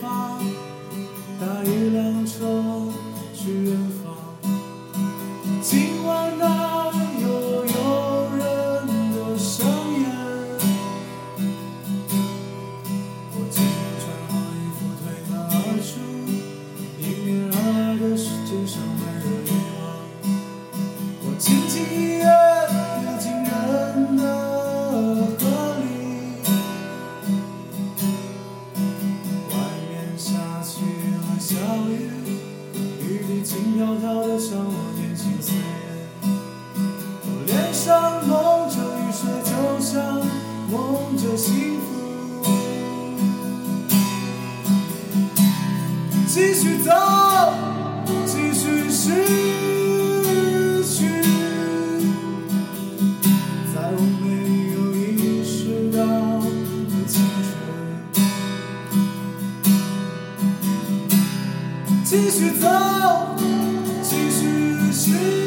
发，搭一辆车去远方。今晚那又有人的上演。我急忙穿好衣服推门而出，轻飘飘的像我年轻岁月。我脸上蒙着雨水，就像蒙着幸福。继续走，继续寻。she's just